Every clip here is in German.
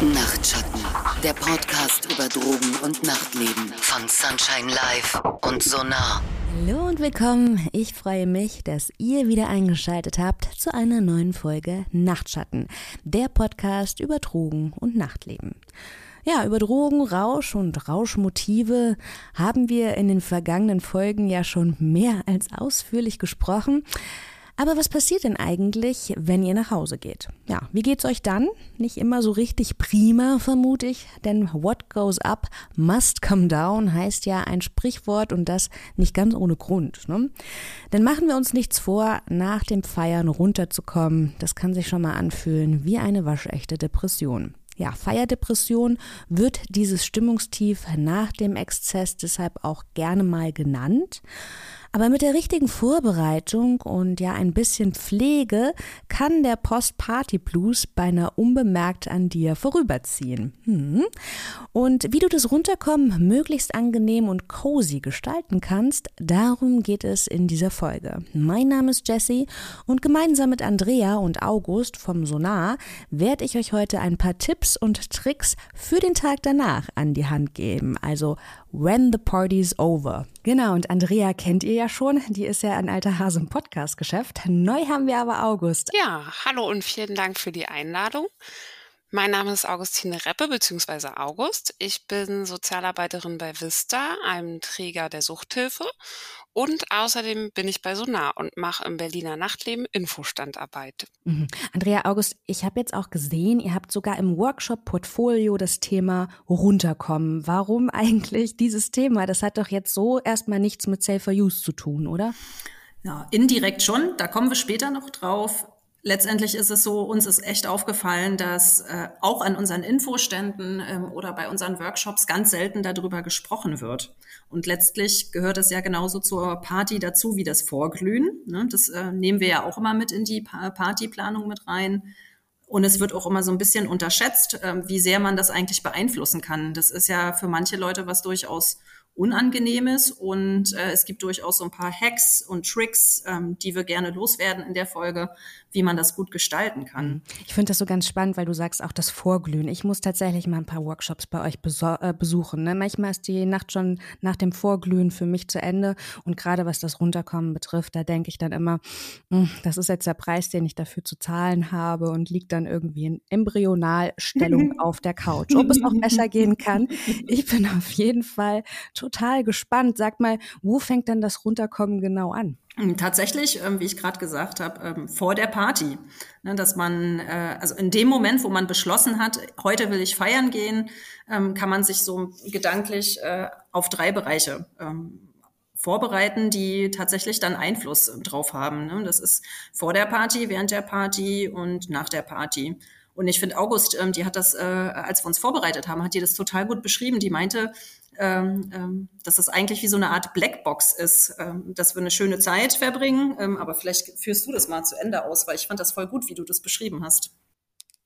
Nachtschatten, der Podcast über Drogen und Nachtleben von Sunshine Live und Sonar. Hallo und willkommen. Ich freue mich, dass ihr wieder eingeschaltet habt zu einer neuen Folge Nachtschatten, der Podcast über Drogen und Nachtleben. Ja, über Drogen, Rausch und Rauschmotive haben wir in den vergangenen Folgen ja schon mehr als ausführlich gesprochen. Aber was passiert denn eigentlich, wenn ihr nach Hause geht? Ja, wie geht's euch dann? Nicht immer so richtig prima, vermute ich, denn what goes up must come down heißt ja ein Sprichwort und das nicht ganz ohne Grund. Ne? Denn machen wir uns nichts vor, nach dem Feiern runterzukommen, das kann sich schon mal anfühlen wie eine waschechte Depression. Ja, Feierdepression wird dieses Stimmungstief nach dem Exzess deshalb auch gerne mal genannt. Aber mit der richtigen Vorbereitung und ja ein bisschen Pflege kann der Post-Party-Blues beinahe unbemerkt an dir vorüberziehen. Hm. Und wie du das Runterkommen möglichst angenehm und cozy gestalten kannst, darum geht es in dieser Folge. Mein Name ist Jessie und gemeinsam mit Andrea und August vom Sonar werde ich euch heute ein paar Tipps und Tricks für den Tag danach an die Hand geben. Also When the Party's Over. Genau, und Andrea kennt ihr ja schon. Die ist ja ein alter Hase im Podcast-Geschäft. Neu haben wir aber August. Ja, hallo und vielen Dank für die Einladung. Mein Name ist Augustine Reppe bzw. August. Ich bin Sozialarbeiterin bei Vista, einem Träger der Suchthilfe. Und außerdem bin ich bei Sonar und mache im Berliner Nachtleben Infostandarbeit. Mhm. Andrea August, ich habe jetzt auch gesehen, ihr habt sogar im Workshop-Portfolio das Thema runterkommen. Warum eigentlich dieses Thema? Das hat doch jetzt so erstmal nichts mit Safer Use zu tun, oder? Ja, indirekt schon. Da kommen wir später noch drauf letztendlich ist es so, uns ist echt aufgefallen, dass äh, auch an unseren Infoständen ähm, oder bei unseren Workshops ganz selten darüber gesprochen wird. Und letztlich gehört es ja genauso zur Party dazu wie das Vorglühen. Ne? Das äh, nehmen wir ja auch immer mit in die pa Partyplanung mit rein. Und es wird auch immer so ein bisschen unterschätzt, äh, wie sehr man das eigentlich beeinflussen kann. Das ist ja für manche Leute was durchaus Unangenehmes und äh, es gibt durchaus so ein paar Hacks und Tricks, ähm, die wir gerne loswerden in der Folge, wie man das gut gestalten kann. Ich finde das so ganz spannend, weil du sagst auch das Vorglühen. Ich muss tatsächlich mal ein paar Workshops bei euch äh, besuchen. Ne? Manchmal ist die Nacht schon nach dem Vorglühen für mich zu Ende und gerade was das Runterkommen betrifft, da denke ich dann immer, mh, hm, das ist jetzt der Preis, den ich dafür zu zahlen habe und liegt dann irgendwie in Embryonalstellung auf der Couch. Ob es auch besser gehen kann, ich bin auf jeden Fall total total gespannt. Sag mal, wo fängt denn das Runterkommen genau an? Hm, tatsächlich, ähm, wie ich gerade gesagt habe, ähm, vor der Party. Ne, dass man, äh, also in dem Moment, wo man beschlossen hat, heute will ich feiern gehen, ähm, kann man sich so gedanklich äh, auf drei Bereiche vorbereiten, die tatsächlich dann Einfluss drauf haben. Ne? Das ist vor der Party, während der Party und nach der Party. Und ich finde, August, die hat das, äh, als wir uns vorbereitet haben, hat die das total gut beschrieben. Die meinte, dass das eigentlich wie so eine Art Blackbox ist, ähm, dass wir eine schöne Zeit verbringen. Ähm, aber vielleicht führst du das mal zu Ende aus, weil ich fand das voll gut, wie du das beschrieben hast.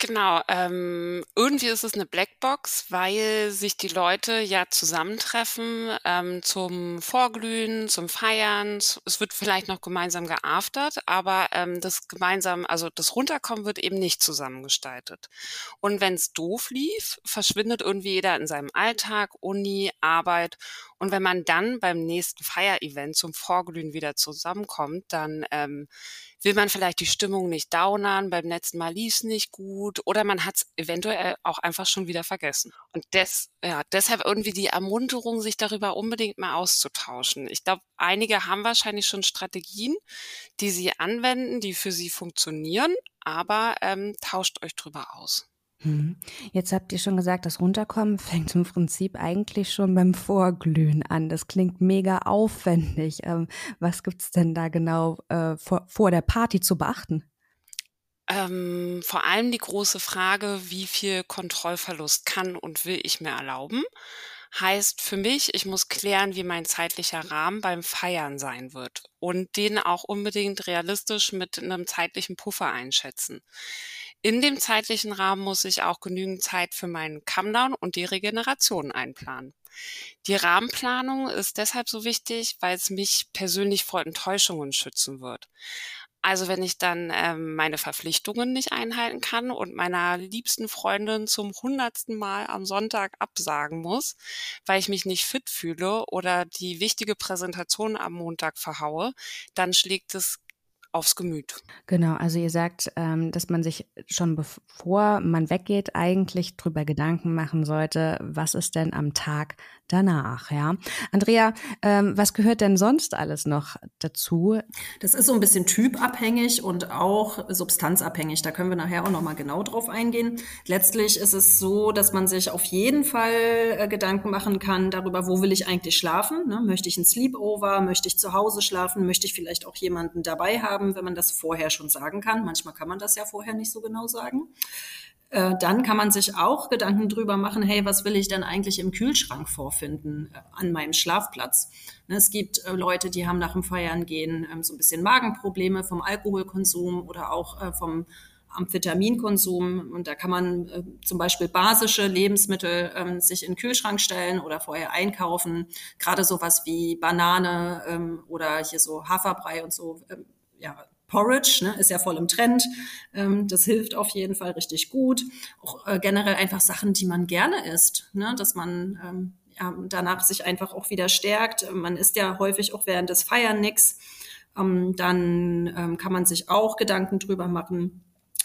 Genau, ähm, irgendwie ist es eine Blackbox, weil sich die Leute ja zusammentreffen ähm, zum Vorglühen, zum Feiern. Es wird vielleicht noch gemeinsam geaftert, aber ähm, das gemeinsam, also das Runterkommen wird eben nicht zusammengestaltet. Und wenn es doof lief, verschwindet irgendwie jeder in seinem Alltag, Uni, Arbeit. Und wenn man dann beim nächsten Feierevent zum Vorglühen wieder zusammenkommt, dann ähm, will man vielleicht die Stimmung nicht downern, beim letzten Mal lief es nicht gut oder man hat es eventuell auch einfach schon wieder vergessen. Und des, ja, deshalb irgendwie die Ermunterung, sich darüber unbedingt mal auszutauschen. Ich glaube, einige haben wahrscheinlich schon Strategien, die sie anwenden, die für sie funktionieren, aber ähm, tauscht euch drüber aus. Mhm. Jetzt habt ihr schon gesagt, das Runterkommen fängt im Prinzip eigentlich schon beim Vorglühen an. Das klingt mega aufwendig. Ähm, was gibt's denn da genau äh, vor, vor der Party zu beachten? Ähm, vor allem die große Frage, wie viel Kontrollverlust kann und will ich mir erlauben? Heißt für mich, ich muss klären, wie mein zeitlicher Rahmen beim Feiern sein wird und den auch unbedingt realistisch mit einem zeitlichen Puffer einschätzen. In dem zeitlichen Rahmen muss ich auch genügend Zeit für meinen Comedown und die Regeneration einplanen. Die Rahmenplanung ist deshalb so wichtig, weil es mich persönlich vor Enttäuschungen schützen wird. Also wenn ich dann ähm, meine Verpflichtungen nicht einhalten kann und meiner liebsten Freundin zum hundertsten Mal am Sonntag absagen muss, weil ich mich nicht fit fühle oder die wichtige Präsentation am Montag verhaue, dann schlägt es aufs Gemüt. Genau, also ihr sagt, ähm, dass man sich schon bevor man weggeht, eigentlich drüber Gedanken machen sollte, was ist denn am Tag danach, ja. Andrea, ähm, was gehört denn sonst alles noch dazu? Das ist so ein bisschen typabhängig und auch substanzabhängig. Da können wir nachher auch nochmal genau drauf eingehen. Letztlich ist es so, dass man sich auf jeden Fall äh, Gedanken machen kann darüber, wo will ich eigentlich schlafen? Ne? Möchte ich ein Sleepover? Möchte ich zu Hause schlafen? Möchte ich vielleicht auch jemanden dabei haben, wenn man das vorher schon sagen kann? Manchmal kann man das ja vorher nicht so genau sagen. Äh, dann kann man sich auch Gedanken drüber machen, hey, was will ich denn eigentlich im Kühlschrank vorfinden äh, an meinem Schlafplatz? Ne, es gibt äh, Leute, die haben nach dem Feiern gehen ähm, so ein bisschen Magenprobleme vom Alkoholkonsum oder auch vom Amphetaminkonsum. Und da kann man zum Beispiel basische Lebensmittel ähm, sich in den Kühlschrank stellen oder vorher einkaufen. Gerade sowas wie Banane ähm, oder hier so Haferbrei und so, ja, Porridge, ne, ist ja voll im Trend. Ähm, das hilft auf jeden Fall richtig gut. Auch äh, generell einfach Sachen, die man gerne isst, ne, dass man ähm, ja, danach sich einfach auch wieder stärkt. Man isst ja häufig auch während des Feiern nix. Ähm, dann ähm, kann man sich auch Gedanken drüber machen,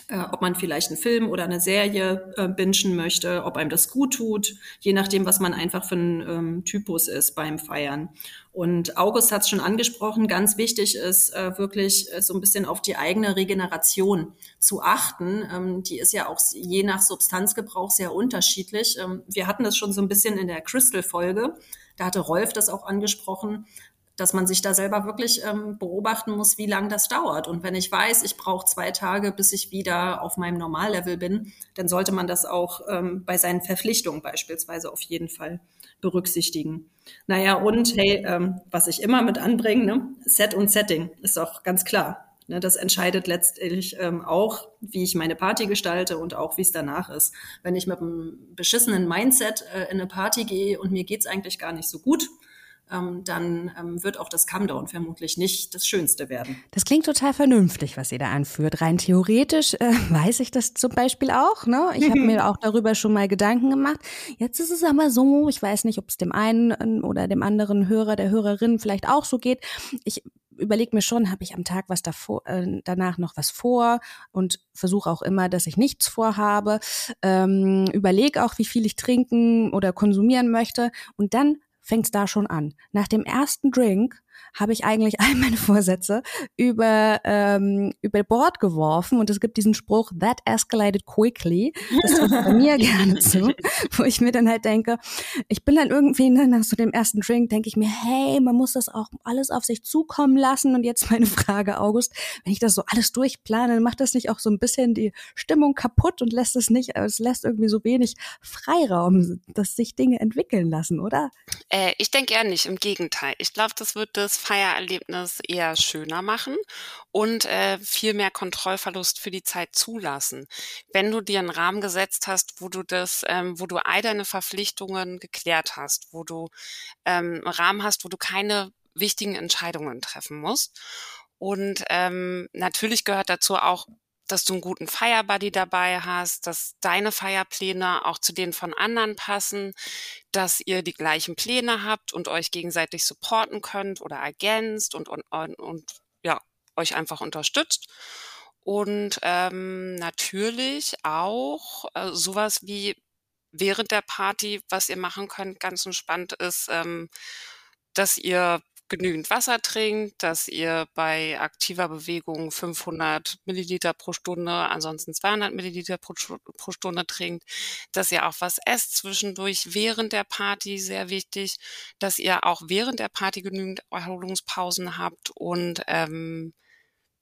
äh, ob man vielleicht einen Film oder eine Serie äh, bingen möchte, ob einem das gut tut, je nachdem, was man einfach für ein ähm, Typus ist beim Feiern. Und August hat es schon angesprochen, ganz wichtig ist äh, wirklich äh, so ein bisschen auf die eigene Regeneration zu achten. Ähm, die ist ja auch je nach Substanzgebrauch sehr unterschiedlich. Ähm, wir hatten das schon so ein bisschen in der Crystal-Folge. Da hatte Rolf das auch angesprochen dass man sich da selber wirklich ähm, beobachten muss, wie lange das dauert. Und wenn ich weiß, ich brauche zwei Tage, bis ich wieder auf meinem Normallevel bin, dann sollte man das auch ähm, bei seinen Verpflichtungen beispielsweise auf jeden Fall berücksichtigen. Naja, und hey, ähm, was ich immer mit anbringe, ne? Set und Setting ist auch ganz klar. Ne, das entscheidet letztlich ähm, auch, wie ich meine Party gestalte und auch, wie es danach ist. Wenn ich mit einem beschissenen Mindset äh, in eine Party gehe und mir geht's eigentlich gar nicht so gut, ähm, dann ähm, wird auch das Come-Down vermutlich nicht das Schönste werden. Das klingt total vernünftig, was ihr da anführt. Rein theoretisch äh, weiß ich das zum Beispiel auch. Ne? Ich habe mir auch darüber schon mal Gedanken gemacht. Jetzt ist es aber so, ich weiß nicht, ob es dem einen ähm, oder dem anderen Hörer, der Hörerin vielleicht auch so geht. Ich überlege mir schon, habe ich am Tag was davor, äh, danach noch was vor und versuche auch immer, dass ich nichts vorhabe. Ähm, überlege auch, wie viel ich trinken oder konsumieren möchte und dann fängt's da schon an. Nach dem ersten Drink habe ich eigentlich all meine Vorsätze über, ähm, über Bord geworfen und es gibt diesen Spruch, that escalated quickly. Das trifft bei mir gerne zu, wo ich mir dann halt denke, ich bin dann irgendwie ne, nach so dem ersten Drink, denke ich mir, hey, man muss das auch alles auf sich zukommen lassen und jetzt meine Frage, August, wenn ich das so alles durchplane, dann macht das nicht auch so ein bisschen die Stimmung kaputt und lässt es nicht, es lässt irgendwie so wenig Freiraum, dass sich Dinge entwickeln lassen, oder? Äh, ich denke eher nicht, im Gegenteil. Ich glaube, das wird das Feiererlebnis eher schöner machen und äh, viel mehr Kontrollverlust für die Zeit zulassen. Wenn du dir einen Rahmen gesetzt hast, wo du das, ähm, wo du all deine Verpflichtungen geklärt hast, wo du ähm, einen Rahmen hast, wo du keine wichtigen Entscheidungen treffen musst. Und ähm, natürlich gehört dazu auch dass du einen guten Fire dabei hast, dass deine Feierpläne auch zu denen von anderen passen, dass ihr die gleichen Pläne habt und euch gegenseitig supporten könnt oder ergänzt und, und, und, und ja, euch einfach unterstützt. Und ähm, natürlich auch äh, sowas wie während der Party, was ihr machen könnt, ganz entspannt ist, ähm, dass ihr genügend Wasser trinkt, dass ihr bei aktiver Bewegung 500 Milliliter pro Stunde, ansonsten 200 Milliliter pro, pro, Stunde trinkt, dass ihr auch was esst zwischendurch während der Party, sehr wichtig, dass ihr auch während der Party genügend Erholungspausen habt und ähm,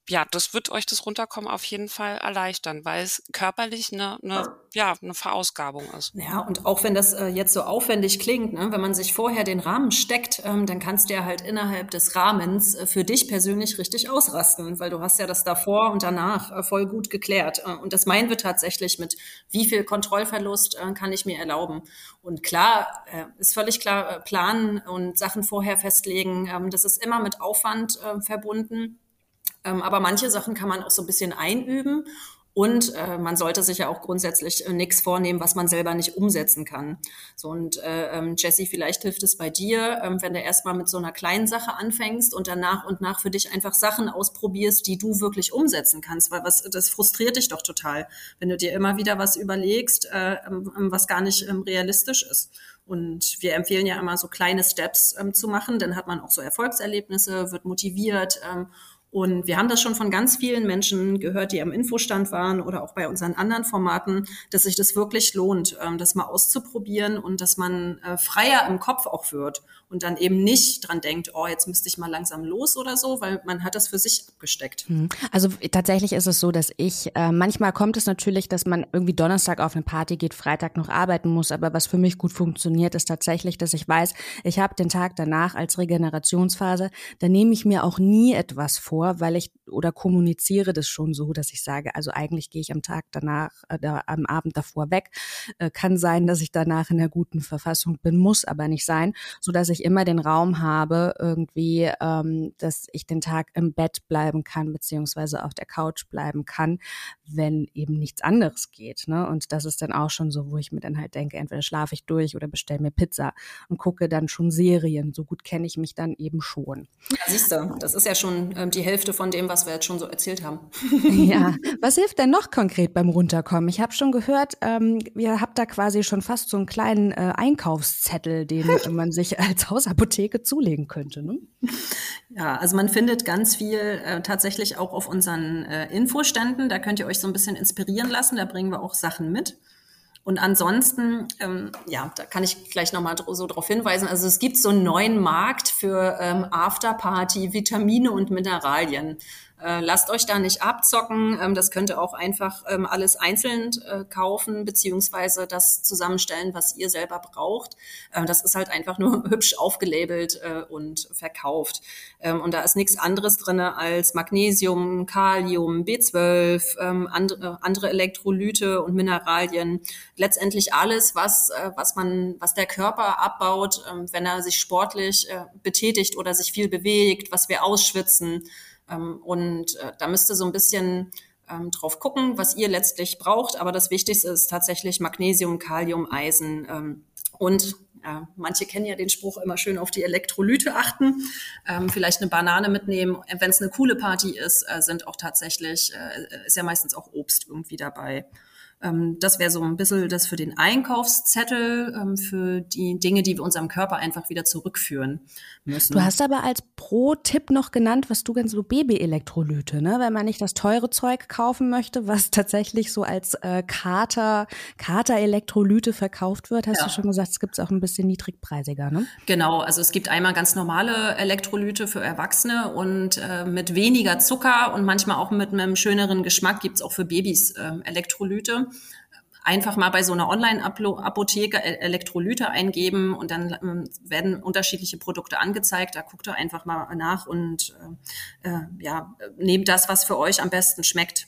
ja, das wird euch das Runterkommen auf jeden Fall erleichtern, weil es körperlich eine, eine, ja, eine Verausgabung ist. Ja, und auch wenn das äh, jetzt so aufwendig klingt, ne, wenn man sich vorher den Rahmen steckt, ähm, dann kannst du ja halt innerhalb des Rahmens äh, für dich persönlich richtig ausrasten, weil du hast ja das davor und danach äh, voll gut geklärt. Äh, und das meinen wir tatsächlich mit, wie viel Kontrollverlust äh, kann ich mir erlauben. Und klar, äh, ist völlig klar, planen und Sachen vorher festlegen, ähm, das ist immer mit Aufwand verbunden. Ähm, aber manche Sachen kann man auch so ein bisschen einüben und äh, man sollte sich ja auch grundsätzlich äh, nichts vornehmen, was man selber nicht umsetzen kann. So und äh, ähm, Jesse, vielleicht hilft es bei dir, ähm, wenn du erstmal mit so einer kleinen Sache anfängst und dann nach und nach für dich einfach Sachen ausprobierst, die du wirklich umsetzen kannst, weil was das frustriert dich doch total, wenn du dir immer wieder was überlegst, äh, ähm, ähm was gar nicht ähm, realistisch ist. Und wir empfehlen ja immer so kleine Steps ähm, zu machen, dann hat man auch so Erfolgserlebnisse, wird motiviert ähm, und wir haben das schon von ganz vielen Menschen gehört, die am Infostand waren oder auch bei unseren anderen Formaten, dass sich das wirklich lohnt, ähm, das mal auszuprobieren und dass man äh, freier im Kopf auch wird und dann eben nicht dran denkt, oh, jetzt müsste ich mal langsam los oder so, weil man hat das für sich abgesteckt. Hm. Also tatsächlich ist es so, dass ich, äh, manchmal kommt es natürlich, dass man irgendwie Donnerstag auf eine Party geht, Freitag noch arbeiten muss, aber was für mich gut funktioniert, ist tatsächlich, dass ich weiß, ich habe den Tag danach als Regenerationsphase, da nehme ich mir auch nie etwas vor, vor, weil ich oder kommuniziere das schon so, dass ich sage, also eigentlich gehe ich am Tag danach, äh, da, am Abend davor weg. Äh, kann sein, dass ich danach in einer guten Verfassung bin, muss aber nicht sein, so dass ich immer den Raum habe, irgendwie, ähm, dass ich den Tag im Bett bleiben kann, beziehungsweise auf der Couch bleiben kann, wenn eben nichts anderes geht. Ne? Und das ist dann auch schon so, wo ich mir dann halt denke, entweder schlafe ich durch oder bestelle mir Pizza und gucke dann schon Serien. So gut kenne ich mich dann eben schon. Ja, siehst du, das ist ja schon ähm, die Hälfte von dem, was wir jetzt schon so erzählt haben. ja, was hilft denn noch konkret beim Runterkommen? Ich habe schon gehört, ähm, ihr habt da quasi schon fast so einen kleinen äh, Einkaufszettel, den man sich als Hausapotheke zulegen könnte. Ne? Ja, also man findet ganz viel äh, tatsächlich auch auf unseren äh, Infoständen. Da könnt ihr euch so ein bisschen inspirieren lassen. Da bringen wir auch Sachen mit. Und ansonsten, ähm, ja, da kann ich gleich nochmal so darauf hinweisen. Also es gibt so einen neuen Markt für ähm, Afterparty, Vitamine und Mineralien. Äh, lasst euch da nicht abzocken. Ähm, das könnt ihr auch einfach ähm, alles einzeln äh, kaufen, beziehungsweise das zusammenstellen, was ihr selber braucht. Ähm, das ist halt einfach nur hübsch aufgelabelt äh, und verkauft. Ähm, und da ist nichts anderes drinne als Magnesium, Kalium, B12, ähm, and, äh, andere Elektrolyte und Mineralien. Letztendlich alles, was, äh, was man, was der Körper abbaut, ähm, wenn er sich sportlich betätigt oder sich viel bewegt, was wir ausschwitzen. Ähm, und äh, da müsst ihr so ein bisschen ähm, drauf gucken, was ihr letztlich braucht. Aber das Wichtigste ist tatsächlich Magnesium, Kalium, Eisen ähm, und ja, manche kennen ja den Spruch immer schön auf die Elektrolyte achten, ähm, vielleicht eine Banane mitnehmen. Wenn es eine coole Party ist, äh, sind auch tatsächlich, äh, ist ja meistens auch Obst irgendwie dabei. Ähm, das wäre so ein bisschen das für den Einkaufszettel, ähm, für die Dinge, die wir unserem Körper einfach wieder zurückführen müssen. Du hast aber als Pro-Tipp noch genannt, was du ganz so Baby-Elektrolyte, ne? Wenn man nicht das teure Zeug kaufen möchte, was tatsächlich so als äh, Kater, Kater-Elektrolyte verkauft wird, hast ja. du schon gesagt, es gibt es auch ein bisschen niedrigpreisiger, ne? Genau, also es gibt einmal ganz normale Elektrolyte für Erwachsene und äh, mit weniger Zucker und manchmal auch mit einem schöneren Geschmack gibt es auch für Babys äh, Elektrolyte einfach mal bei so einer Online-Apotheke e-, Elektrolyte eingeben und dann ähm, werden unterschiedliche Produkte angezeigt. Da guckt ihr einfach mal nach und äh, äh, ja, nehmt das, was für euch am besten schmeckt.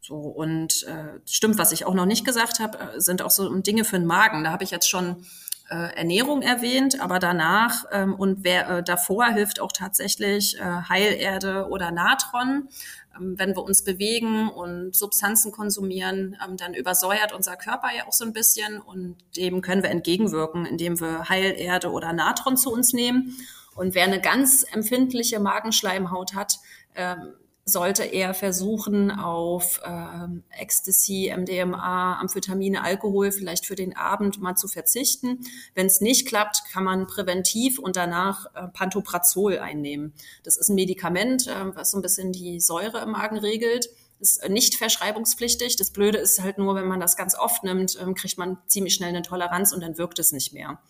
So und äh, stimmt, was ich auch noch nicht gesagt habe, äh, sind auch so Dinge für den Magen. Da habe ich jetzt schon äh, Ernährung erwähnt, aber danach ähm, und wer äh, davor hilft auch tatsächlich äh, Heilerde oder Natron. Ähm, wenn wir uns bewegen und Substanzen konsumieren, ähm, dann übersäuert unser Körper ja auch so ein bisschen und dem können wir entgegenwirken, indem wir Heilerde oder Natron zu uns nehmen. Und wer eine ganz empfindliche Magenschleimhaut hat, ähm, sollte er versuchen, auf ähm, Ecstasy, MDMA, Amphetamine, Alkohol vielleicht für den Abend mal zu verzichten. Wenn es nicht klappt, kann man präventiv und danach äh, Pantoprazol einnehmen. Das ist ein Medikament, äh, was so ein bisschen die Säure im Magen regelt ist nicht verschreibungspflichtig. Das Blöde ist halt nur, wenn man das ganz oft nimmt, ähm, kriegt man ziemlich schnell eine Toleranz und dann wirkt es nicht mehr.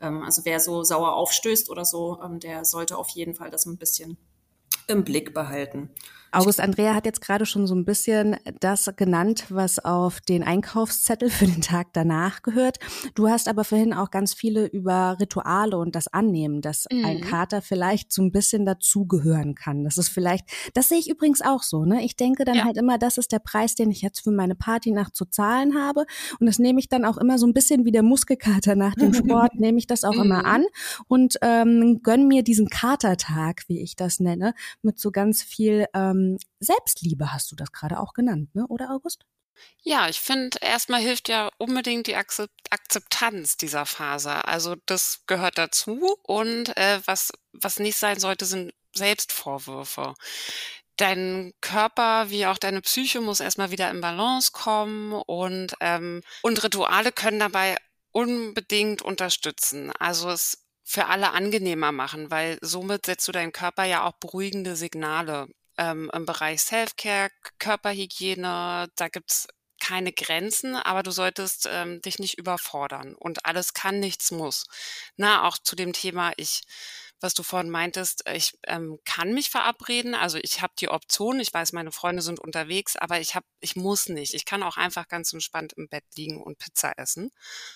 Ähm, also wer so sauer aufstößt oder so, ähm, der sollte auf jeden Fall das ein bisschen im Blick behalten. August Andrea hat jetzt gerade schon so ein bisschen das genannt, was auf den Einkaufszettel für den Tag danach gehört. Du hast aber vorhin auch ganz viele über Rituale und das Annehmen, dass mhm. ein Kater vielleicht so ein bisschen dazugehören kann. Das ist vielleicht, das sehe ich übrigens auch so. Ne? Ich denke dann ja. halt immer, das ist der Preis, den ich jetzt für meine Partynacht zu zahlen habe. Und das nehme ich dann auch immer so ein bisschen wie der Muskelkater nach dem Sport, nehme ich das auch immer mhm. an und ähm, gönn mir diesen Katertag, wie ich das nenne, mit so ganz viel ähm, ähm, Selbstliebe hast du das gerade auch genannt, ne? oder August? Ja, ich finde, erstmal hilft ja unbedingt die Akzeptanz dieser Phase. Also das gehört dazu. Und äh, was, was nicht sein sollte, sind Selbstvorwürfe. Dein Körper wie auch deine Psyche muss erstmal wieder in Balance kommen und, ähm, und Rituale können dabei unbedingt unterstützen. Also es für alle angenehmer machen, weil somit setzt du deinem Körper ja auch beruhigende Signale ähm, im Bereich Self-Care, Körperhygiene, da gibt's keine Grenzen, aber du solltest ähm, dich nicht überfordern. Und alles kann, nichts muss. Na, auch zu dem Thema, ich was du vorhin meintest, ich ähm, kann mich verabreden, also ich habe die Option, ich weiß, meine Freunde sind unterwegs, aber ich habe, ich muss nicht. Ich kann auch einfach ganz entspannt im Bett liegen und Pizza essen.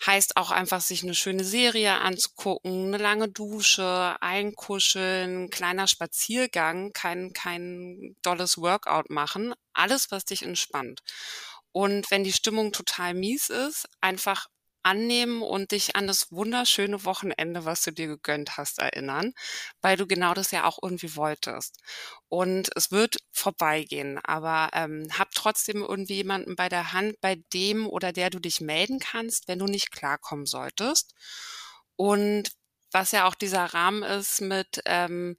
Heißt auch einfach, sich eine schöne Serie anzugucken, eine lange Dusche, einkuscheln, kleiner Spaziergang, kein, kein dolles Workout machen. Alles, was dich entspannt. Und wenn die Stimmung total mies ist, einfach annehmen und dich an das wunderschöne Wochenende, was du dir gegönnt hast, erinnern, weil du genau das ja auch irgendwie wolltest. Und es wird vorbeigehen, aber ähm, hab trotzdem irgendwie jemanden bei der Hand, bei dem oder der du dich melden kannst, wenn du nicht klarkommen solltest. Und was ja auch dieser Rahmen ist mit, ähm,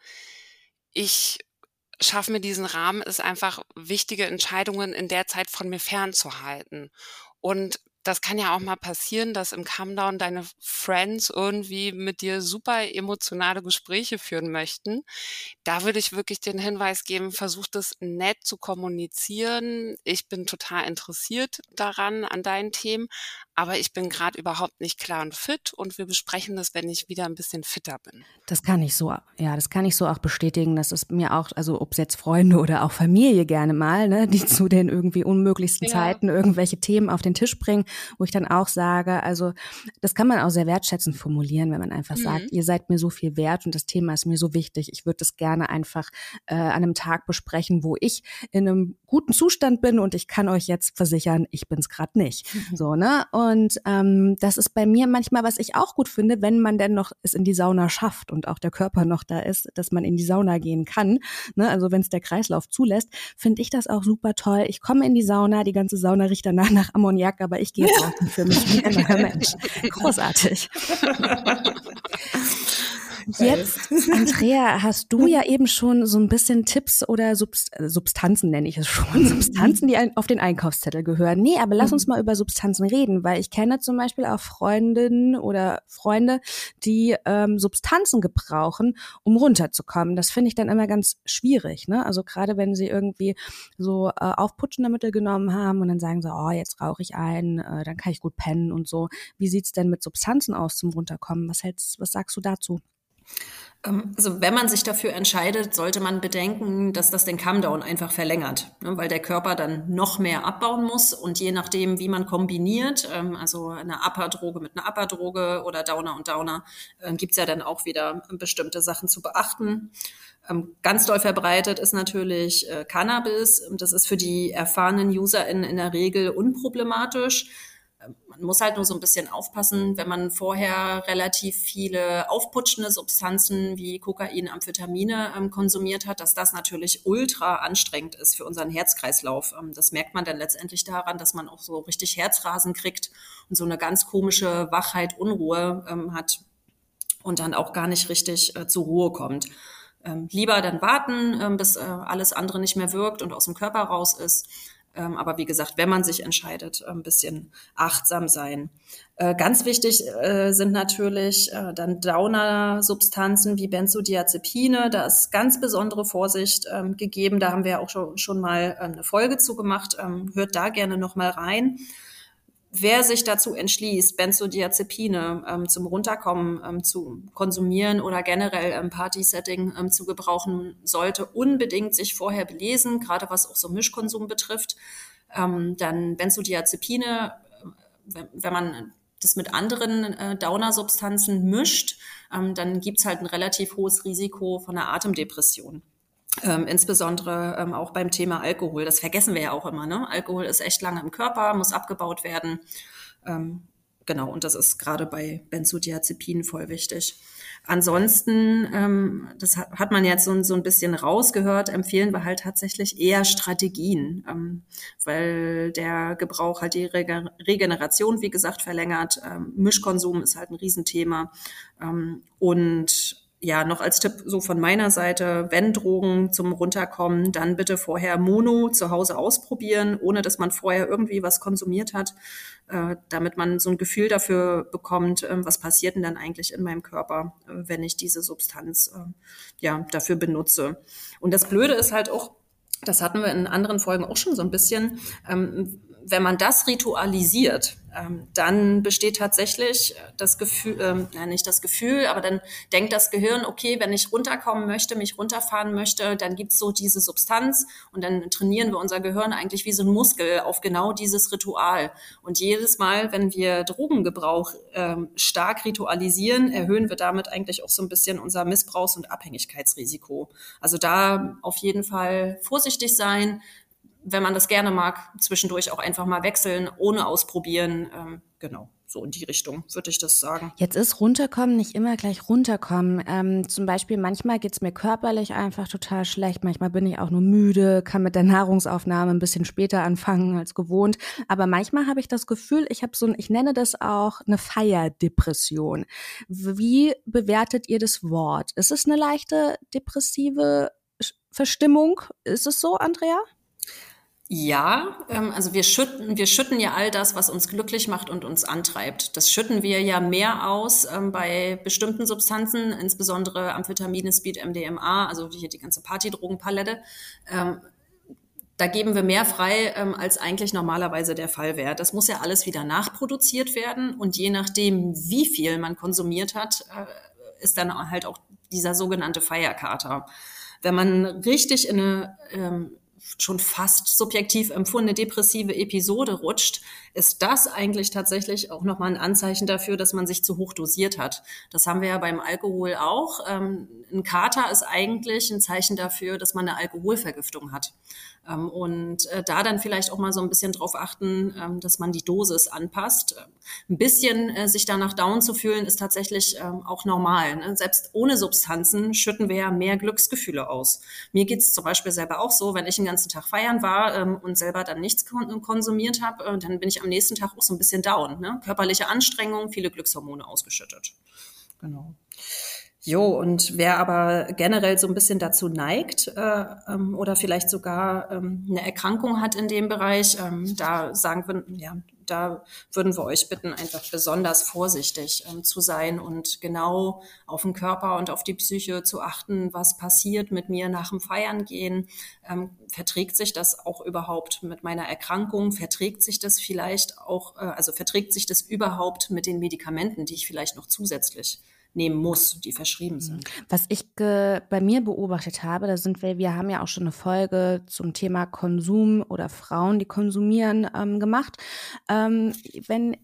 ich schaffe mir diesen Rahmen, ist einfach wichtige Entscheidungen in der Zeit von mir fernzuhalten. Und das kann ja auch mal passieren, dass im Comedown deine Friends irgendwie mit dir super emotionale Gespräche führen möchten. Da würde ich wirklich den Hinweis geben, versuch das nett zu kommunizieren. Ich bin total interessiert daran, an deinen Themen, aber ich bin gerade überhaupt nicht klar und fit und wir besprechen das, wenn ich wieder ein bisschen fitter bin. Das kann ich so, ja, das kann ich so auch bestätigen. Das ist mir auch, also ob es jetzt Freunde oder auch Familie gerne mal, ne, die zu den irgendwie unmöglichsten ja. Zeiten irgendwelche Themen auf den Tisch bringen, wo ich dann auch sage, also das kann man auch sehr wertschätzend formulieren, wenn man einfach mhm. sagt, ihr seid mir so viel wert und das Thema ist mir so wichtig. Ich würde das gerne einfach äh, an einem Tag besprechen, wo ich in einem guten Zustand bin und ich kann euch jetzt versichern, ich bin es gerade nicht. So, ne? Und und ähm, das ist bei mir manchmal, was ich auch gut finde, wenn man denn noch es in die Sauna schafft und auch der Körper noch da ist, dass man in die Sauna gehen kann. Ne? Also wenn es der Kreislauf zulässt, finde ich das auch super toll. Ich komme in die Sauna, die ganze Sauna riecht danach nach Ammoniak, aber ich gehe draußen für mich wie ein Mensch. Großartig. Jetzt, Andrea, hast du ja eben schon so ein bisschen Tipps oder Subst äh, Substanzen, nenne ich es schon, Substanzen, die auf den Einkaufszettel gehören. Nee, aber lass uns mhm. mal über Substanzen reden, weil ich kenne zum Beispiel auch Freundinnen oder Freunde, die ähm, Substanzen gebrauchen, um runterzukommen. Das finde ich dann immer ganz schwierig. Ne? Also gerade wenn sie irgendwie so äh, aufputschende Mittel genommen haben und dann sagen sie, oh, jetzt rauche ich ein, äh, dann kann ich gut pennen und so. Wie sieht's denn mit Substanzen aus zum Runterkommen? Was hältst, was sagst du dazu? Ähm, also wenn man sich dafür entscheidet, sollte man bedenken, dass das den Comedown einfach verlängert, ne, weil der Körper dann noch mehr abbauen muss und je nachdem, wie man kombiniert, ähm, also eine Upper-Droge mit einer Upper-Droge oder Downer und Downer, äh, gibt's ja dann auch wieder bestimmte Sachen zu beachten. Ähm, ganz doll verbreitet ist natürlich äh, Cannabis. Das ist für die erfahrenen UserInnen in der Regel unproblematisch man muss halt nur so ein bisschen aufpassen, wenn man vorher relativ viele aufputschende Substanzen wie Kokain, Amphetamine ähm, konsumiert hat, dass das natürlich ultra anstrengend ist für unseren Herzkreislauf. Ähm, das merkt man dann letztendlich daran, dass man auch so richtig Herzrasen kriegt und so eine ganz komische Wachheit, Unruhe ähm, hat und dann auch gar nicht richtig äh, zur Ruhe kommt. Ähm, lieber dann warten, ähm, bis äh, alles andere nicht mehr wirkt und aus dem Körper raus ist ähm, aber wie gesagt, wenn man sich entscheidet, ein bisschen achtsam sein. Äh, ganz wichtig äh, sind natürlich äh, dann Downer-Substanzen wie Benzodiazepine. Da ist ganz besondere Vorsicht ähm, gegeben. Da haben wir auch schon, schon mal eine Folge zu gemacht. Ähm, hört da gerne noch mal rein. Wer sich dazu entschließt, Benzodiazepine ähm, zum Runterkommen ähm, zu konsumieren oder generell im Party-Setting ähm, zu gebrauchen, sollte unbedingt sich vorher belesen, gerade was auch so Mischkonsum betrifft. Ähm, dann Benzodiazepine, äh, wenn man das mit anderen äh, Downer-Substanzen mischt, ähm, dann gibt's halt ein relativ hohes Risiko von einer Atemdepression. Ähm, insbesondere ähm, auch beim Thema Alkohol. Das vergessen wir ja auch immer. Ne? Alkohol ist echt lange im Körper, muss abgebaut werden. Ähm, genau, und das ist gerade bei Benzodiazepinen voll wichtig. Ansonsten, ähm, das hat, hat man jetzt so, so ein bisschen rausgehört, empfehlen wir halt tatsächlich eher Strategien, ähm, weil der Gebrauch halt die Rege Regeneration, wie gesagt, verlängert. Ähm, Mischkonsum ist halt ein Riesenthema. Ähm, und ja, noch als Tipp so von meiner Seite, wenn Drogen zum Runterkommen, dann bitte vorher Mono zu Hause ausprobieren, ohne dass man vorher irgendwie was konsumiert hat, äh, damit man so ein Gefühl dafür bekommt, äh, was passiert denn dann eigentlich in meinem Körper, äh, wenn ich diese Substanz äh, ja dafür benutze. Und das Blöde ist halt auch, das hatten wir in anderen Folgen auch schon so ein bisschen, ähm, wenn man das ritualisiert, ähm, dann besteht tatsächlich das Gefühl, ja, nicht das Gefühl, aber dann denkt das Gehirn, okay, wenn ich runterkommen möchte, mich runterfahren möchte, dann gibt's so diese Substanz und dann trainieren wir unser Gehirn eigentlich wie so ein Muskel auf genau dieses Ritual. Und jedes Mal, wenn wir Drogengebrauch ähm, stark ritualisieren, erhöhen wir damit eigentlich auch so ein bisschen unser Missbrauchs- und Abhängigkeitsrisiko. Also da auf jeden Fall vorsichtig sein, wenn man das gerne mag, zwischendurch auch einfach mal wechseln, ohne ausprobieren. Ähm, genau, so in die Richtung würde ich das sagen. Jetzt ist runterkommen nicht immer gleich runterkommen. Ähm, zum Beispiel manchmal geht's mir körperlich einfach total schlecht. Manchmal bin ich auch nur müde, kann mit der Nahrungsaufnahme ein bisschen später anfangen als gewohnt. Aber manchmal habe ich das Gefühl, ich habe so ein, ich nenne das auch eine Feierdepression. Wie bewertet ihr das Wort? Ist es eine leichte depressive Verstimmung? Ist es so, Andrea? Ja, ähm, also wir schütten, wir schütten ja all das, was uns glücklich macht und uns antreibt. Das schütten wir ja mehr aus ähm, bei bestimmten Substanzen, insbesondere Amphetamine, Speed, MDMA, also hier die ganze Partydrogenpalette. Ähm, da geben wir mehr frei, als eigentlich normalerweise der Fall wäre. Das muss ja alles wieder nachproduziert werden und je nachdem, wie viel man konsumiert hat, äh, ist dann halt auch dieser sogenannte Feierkater. Wenn man richtig in eine schon fast subjektiv empfundene depressive Episode rutscht, ist das eigentlich tatsächlich auch nochmal ein Anzeichen dafür, dass man sich zu hoch dosiert hat. Das haben wir ja beim Alkohol auch. Ähm, ein Kater ist eigentlich ein Zeichen dafür, dass man eine Alkoholvergiftung hat. Ähm, und äh, da dann vielleicht auch mal so ein bisschen drauf achten, ähm, dass man die Dosis anpasst. Ein bisschen äh, sich danach down zu fühlen, ist tatsächlich ähm, auch normal. Ne? Selbst ohne Substanzen schütten wir ja mehr Glücksgefühle aus. Mir geht es zum Beispiel selber auch so, wenn ich den ganzen Tag feiern war und selber dann nichts konsumiert habe, äh, dann bin ich am nächsten Tag auch so ein bisschen down. Ne? Körperliche Anstrengung, viele Glückshormone ausgeschüttet. Genau. Jo, und wer aber generell so ein bisschen dazu neigt äh, ähm, oder vielleicht sogar ähm, eine Erkrankung hat in dem Bereich, ähm, da sagen wir, ja, da würden wir euch bitten, einfach besonders vorsichtig ähm, zu sein und genau auf den Körper und auf die Psyche zu achten, was passiert mit mir nach dem Feiern gehen. Ähm, verträgt sich das auch überhaupt mit meiner Erkrankung? Verträgt sich das vielleicht auch, äh, also verträgt sich das überhaupt mit den Medikamenten, die ich vielleicht noch zusätzlich nehmen muss, die verschrieben sind. Was ich bei mir beobachtet habe, da sind wir, wir haben ja auch schon eine Folge zum Thema Konsum oder Frauen, die konsumieren, ähm, gemacht. Ähm, wenn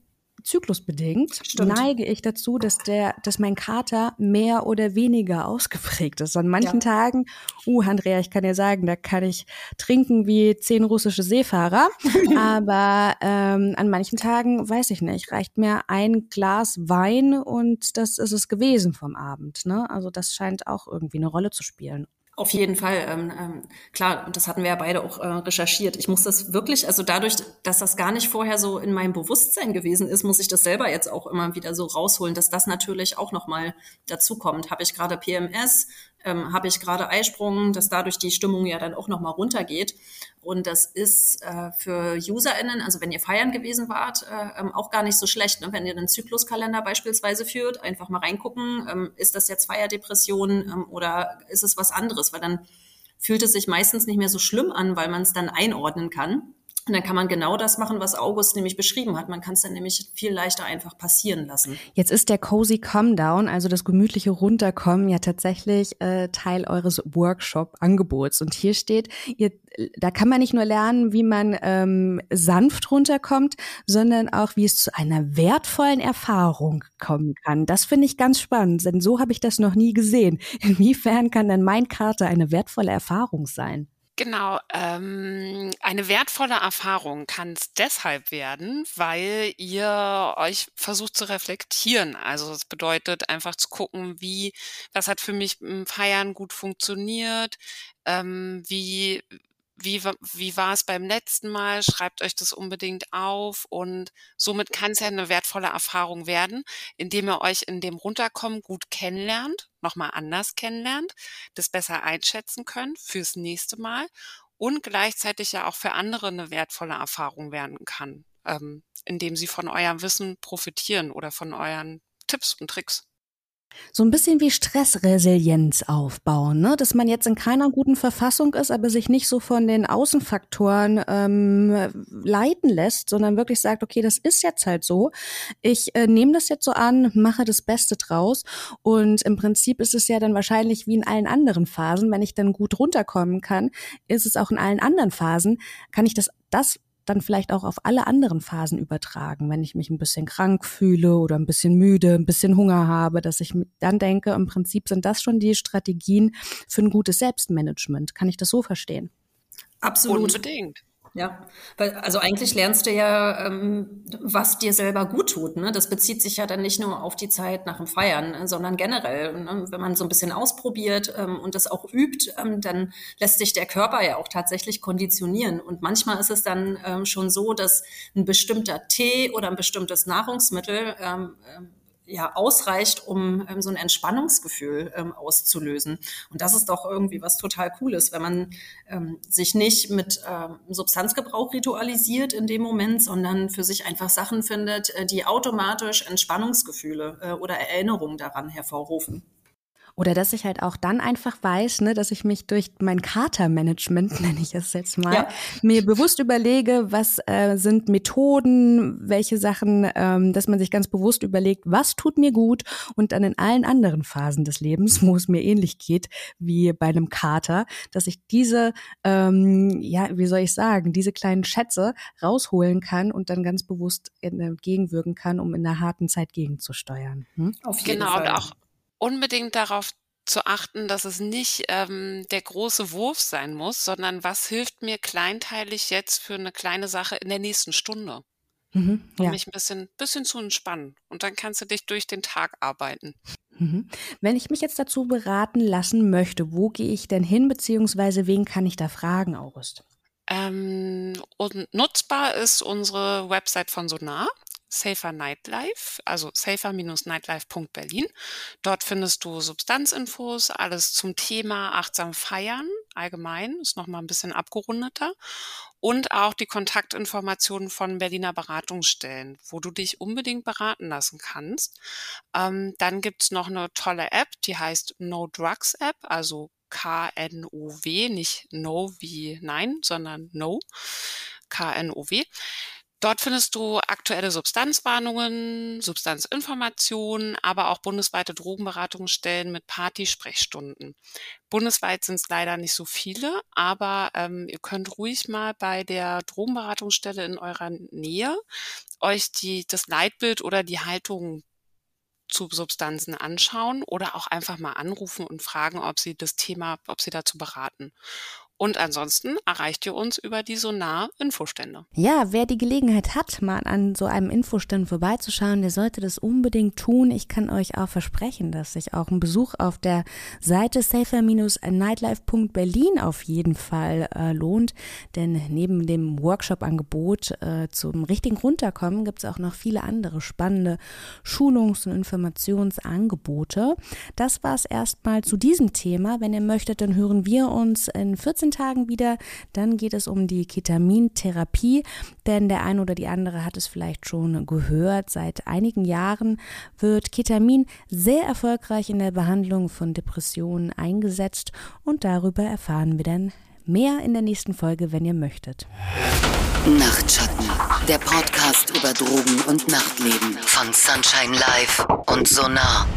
zyklusbedingt Stimmt. neige ich dazu, dass der, dass mein Kater mehr oder weniger ausgeprägt ist. An manchen ja. Tagen, uh, Andrea, ich kann dir sagen, da kann ich trinken wie zehn russische Seefahrer. aber ähm, an manchen Tagen, weiß ich nicht, reicht mir ein Glas Wein und das ist es gewesen vom Abend. Ne? Also das scheint auch irgendwie eine Rolle zu spielen. Auf jeden Fall, ähm, ähm, klar, das hatten wir ja beide auch äh, recherchiert. Ich muss das wirklich, also dadurch, dass das gar nicht vorher so in meinem Bewusstsein gewesen ist, muss ich das selber jetzt auch immer wieder so rausholen, dass das natürlich auch nochmal dazu kommt. Habe ich gerade PMS, ähm, habe ich gerade Eisprung, dass dadurch die Stimmung ja dann auch nochmal runtergeht. Und das ist äh, für UserInnen, also wenn ihr feiern gewesen wart, äh, ähm, auch gar nicht so schlecht. Ne? Wenn ihr einen Zykluskalender beispielsweise führt, einfach mal reingucken, ähm, ist das jetzt Feierdepression ähm, oder ist es was anderes? Weil dann fühlt es sich meistens nicht mehr so schlimm an, weil man es dann einordnen kann. Und dann kann man genau das machen, was August nämlich beschrieben hat. Man kann es dann nämlich viel leichter einfach passieren lassen. Jetzt ist der Cozy Come Down, also das gemütliche Runterkommen, ja tatsächlich äh, Teil eures Workshop-Angebots. Und hier steht, ihr, da kann man nicht nur lernen, wie man ähm, sanft runterkommt, sondern auch, wie es zu einer wertvollen Erfahrung kommen kann. Das finde ich ganz spannend, denn so habe ich das noch nie gesehen. Inwiefern kann denn mein Kater eine wertvolle Erfahrung sein? Genau, ähm, eine wertvolle Erfahrung kann es deshalb werden, weil ihr euch versucht zu reflektieren. Also es bedeutet einfach zu gucken, wie, was hat für mich im Feiern gut funktioniert, ähm, wie, wie, wie war es beim letzten Mal? Schreibt euch das unbedingt auf und somit kann es ja eine wertvolle Erfahrung werden, indem ihr euch in dem Runterkommen gut kennenlernt, nochmal anders kennenlernt, das besser einschätzen könnt fürs nächste Mal und gleichzeitig ja auch für andere eine wertvolle Erfahrung werden kann, ähm, indem sie von eurem Wissen profitieren oder von euren Tipps und Tricks. So ein bisschen wie Stressresilienz aufbauen, ne? dass man jetzt in keiner guten Verfassung ist, aber sich nicht so von den Außenfaktoren ähm, leiten lässt, sondern wirklich sagt, okay, das ist jetzt halt so. Ich äh, nehme das jetzt so an, mache das Beste draus. Und im Prinzip ist es ja dann wahrscheinlich wie in allen anderen Phasen, wenn ich dann gut runterkommen kann, ist es auch in allen anderen Phasen, kann ich das das dann vielleicht auch auf alle anderen Phasen übertragen, wenn ich mich ein bisschen krank fühle oder ein bisschen müde, ein bisschen Hunger habe, dass ich dann denke, im Prinzip sind das schon die Strategien für ein gutes Selbstmanagement. Kann ich das so verstehen? Absolut. Unbedingt. Ja, weil also eigentlich lernst du ja, ähm, was dir selber gut tut. Ne? Das bezieht sich ja dann nicht nur auf die Zeit nach dem Feiern, sondern generell. Ne? Wenn man so ein bisschen ausprobiert ähm, und das auch übt, ähm, dann lässt sich der Körper ja auch tatsächlich konditionieren. Und manchmal ist es dann ähm, schon so, dass ein bestimmter Tee oder ein bestimmtes Nahrungsmittel ähm, ähm ja ausreicht, um ähm, so ein Entspannungsgefühl ähm, auszulösen. Und das ist doch irgendwie was total Cooles, wenn man ähm, sich nicht mit ähm, Substanzgebrauch ritualisiert in dem Moment, sondern für sich einfach Sachen findet, äh, die automatisch Entspannungsgefühle äh, oder Erinnerungen daran hervorrufen. Oder dass ich halt auch dann einfach weiß, ne, dass ich mich durch mein Katermanagement, nenne ich es jetzt mal, ja. mir bewusst überlege, was äh, sind Methoden, welche Sachen, ähm, dass man sich ganz bewusst überlegt, was tut mir gut und dann in allen anderen Phasen des Lebens, wo es mir ähnlich geht wie bei einem Kater, dass ich diese, ähm, ja, wie soll ich sagen, diese kleinen Schätze rausholen kann und dann ganz bewusst entgegenwirken kann, um in der harten Zeit gegenzusteuern. Hm? Auf jeden genau, Fall. und auch unbedingt darauf zu achten, dass es nicht ähm, der große Wurf sein muss, sondern was hilft mir kleinteilig jetzt für eine kleine Sache in der nächsten Stunde, mhm, um mich ein bisschen, bisschen zu entspannen. Und dann kannst du dich durch den Tag arbeiten. Mhm. Wenn ich mich jetzt dazu beraten lassen möchte, wo gehe ich denn hin, beziehungsweise wen kann ich da fragen, August? Ähm, und nutzbar ist unsere Website von Sonar. Safer Nightlife, also safer-nightlife.berlin. Dort findest du Substanzinfos, alles zum Thema achtsam feiern, allgemein, ist nochmal ein bisschen abgerundeter. Und auch die Kontaktinformationen von Berliner Beratungsstellen, wo du dich unbedingt beraten lassen kannst. Ähm, dann gibt's noch eine tolle App, die heißt No Drugs App, also K-N-O-W, nicht No wie Nein, sondern No. K-N-O-W. Dort findest du aktuelle Substanzwarnungen, Substanzinformationen, aber auch bundesweite Drogenberatungsstellen mit Partysprechstunden. Bundesweit sind es leider nicht so viele, aber ähm, ihr könnt ruhig mal bei der Drogenberatungsstelle in eurer Nähe euch die, das Leitbild oder die Haltung zu Substanzen anschauen oder auch einfach mal anrufen und fragen, ob sie das Thema, ob sie dazu beraten. Und ansonsten erreicht ihr uns über die Sonar-Infostände. Ja, wer die Gelegenheit hat, mal an so einem Infostand vorbeizuschauen, der sollte das unbedingt tun. Ich kann euch auch versprechen, dass sich auch ein Besuch auf der Seite safer-nightlife.berlin auf jeden Fall äh, lohnt. Denn neben dem Workshop-Angebot äh, zum richtigen Runterkommen gibt es auch noch viele andere spannende Schulungs- und Informationsangebote. Das war es erstmal zu diesem Thema. Wenn ihr möchtet, dann hören wir uns in 14 14 Tagen wieder. Dann geht es um die Ketamintherapie, denn der eine oder die andere hat es vielleicht schon gehört. Seit einigen Jahren wird Ketamin sehr erfolgreich in der Behandlung von Depressionen eingesetzt und darüber erfahren wir dann mehr in der nächsten Folge, wenn ihr möchtet. Nachtschatten, der Podcast über Drogen und Nachtleben von Sunshine Live und Sonar.